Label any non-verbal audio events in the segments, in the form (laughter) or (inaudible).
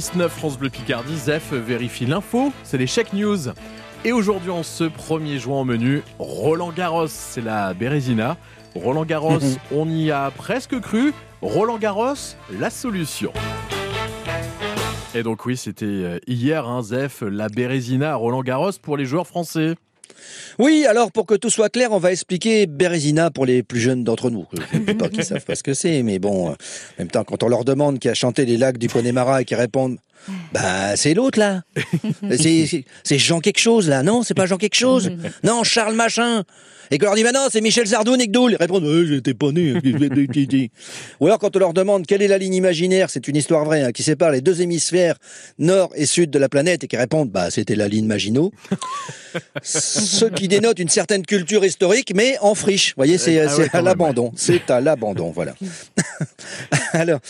6-9 France Bleu Picardie, Zef vérifie l'info, c'est les Check News. Et aujourd'hui, en ce 1er juin au menu, Roland Garros, c'est la Bérésina. Roland Garros, on y a presque cru. Roland Garros, la solution. Et donc oui, c'était euh, hier, hein, Zef, la Bérésina à Roland Garros pour les joueurs français. Oui, alors pour que tout soit clair, on va expliquer Bérésina pour les plus jeunes d'entre nous. Je ne dis pas qu'ils savent pas ce que c'est, mais bon, euh, en même temps, quand on leur demande qui a chanté les lacs du Connemara et qui répondent bah, c'est l'autre là. (laughs) c'est Jean quelque chose là. Non, c'est pas Jean quelque chose. (laughs) Non, Charles machin. Et que leur dit, bah non, c'est Michel Zardou, Nick Doul. Ils répondent, euh, j'étais pas né. (laughs) Ou alors quand on leur demande quelle est la ligne imaginaire, c'est une histoire vraie, hein, qui sépare les deux hémisphères nord et sud de la planète et qui répondent, bah c'était la ligne Maginot. Ce qui dénote une certaine culture historique, mais en friche. Vous voyez, c'est ah à l'abandon. C'est à l'abandon, voilà. alors,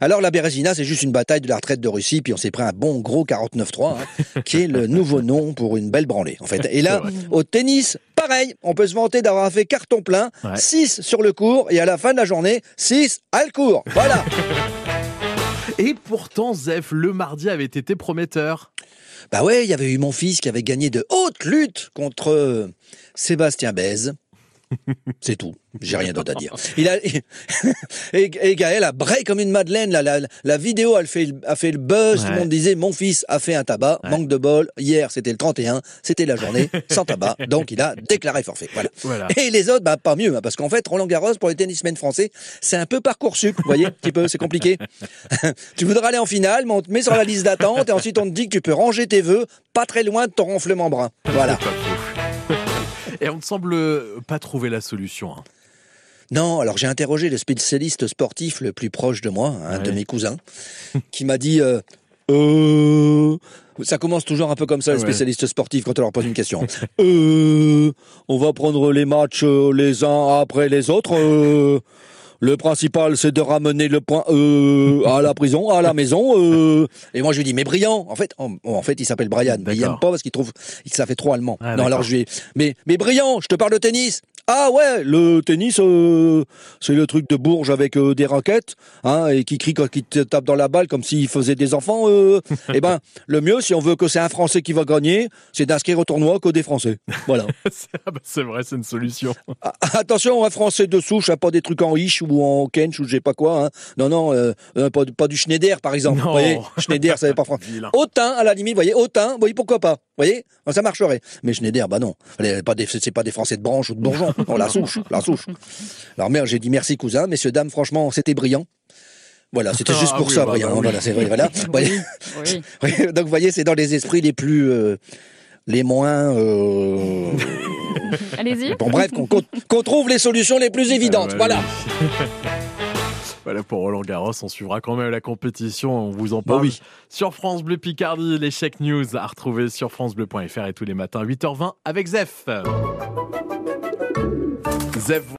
alors la Bérésina, c'est juste une bataille de la retraite de Russie, puis on s'est pris un bon gros 49-3, hein, qui est le (laughs) nouveau nom pour une belle branlée, en fait. Et là, au tennis, pareil, on peut se vanter d'avoir fait carton plein, 6 sur le cours, et à la fin de la journée, 6 à le cours. Voilà. (laughs) et pourtant, Zef, le mardi avait été prometteur. Bah ouais, il y avait eu mon fils qui avait gagné de haute lutte contre euh, Sébastien Bèze. C'est tout. J'ai rien d'autre à dire. Il a, (laughs) et, Gaël a braillé comme une madeleine. La, la, vidéo a fait, a fait le buzz. Tout le monde disait mon fils a fait un tabac. Manque de bol. Hier, c'était le 31. C'était la journée sans tabac. (laughs) Donc, il a déclaré forfait. Voilà. Et les autres, bah, pas mieux. Hein, parce qu'en fait, Roland Garros, pour les tennismen français, c'est un peu parcoursup. Vous voyez, un petit peu, c'est compliqué. (laughs) tu voudrais aller en finale, mais on te met sur la liste d'attente et ensuite on te dit que tu peux ranger tes vœux pas très loin de ton ronflement brun. Voilà. Et on ne semble pas trouver la solution. Hein. Non, alors j'ai interrogé le spécialiste sportif le plus proche de moi, un de mes cousins, (laughs) qui m'a dit euh, euh, ça commence toujours un peu comme ça, les spécialistes sportifs, quand on leur pose une question. (laughs) euh, on va prendre les matchs euh, les uns après les autres. Euh, le principal, c'est de ramener le point euh, à la prison, à la maison. Euh. Et moi, je lui dis, mais brillant. En fait, en, fait, il s'appelle Brian. Mais il aime pas parce qu'il trouve que ça fait trop allemand. Ah, non, alors je lui, mais mais brillant. Je te parle de tennis. Ah ouais, le tennis, euh, c'est le truc de Bourges avec euh, des raquettes, hein, et qui crie quand il te tape dans la balle comme s'il faisait des enfants. Euh. eh ben, le mieux, si on veut que c'est un Français qui va gagner, c'est d'inscrire au tournoi que des Français. Voilà. (laughs) Ah bah, c'est vrai, c'est une solution. Ah, attention, un Français de souche, pas des trucs en ish ou en kench ou je sais pas quoi. Hein. Non, non, pas, pas, du Schneider par exemple. Vous voyez, Schneider, ça n'est pas français. (laughs) Autant, à la limite, vous voyez, autant, voyez, pourquoi pas. Vous voyez, ça marcherait. Mais Schneider, bah non, c'est pas des, c'est pas des Français de branche ou de bourgeon. Non, (laughs) la souche, la souche. Alors merde, j'ai dit merci cousin, messieurs dames, franchement, c'était brillant. Voilà, c'était ah juste pour ça, brillant. Bah voilà, c'est vrai, voilà. (laughs) Donc vous voyez, c'est dans les esprits les plus, euh, les moins. Euh... (laughs) Allez-y. Bon bref, qu'on trouve les solutions les plus évidentes. Ah, voilà. (laughs) Voilà pour Roland Garros, on suivra quand même la compétition, on vous en parle oui. sur France Bleu Picardie, les Check News à retrouver sur francebleu.fr et tous les matins 8h20 avec Zef. Zef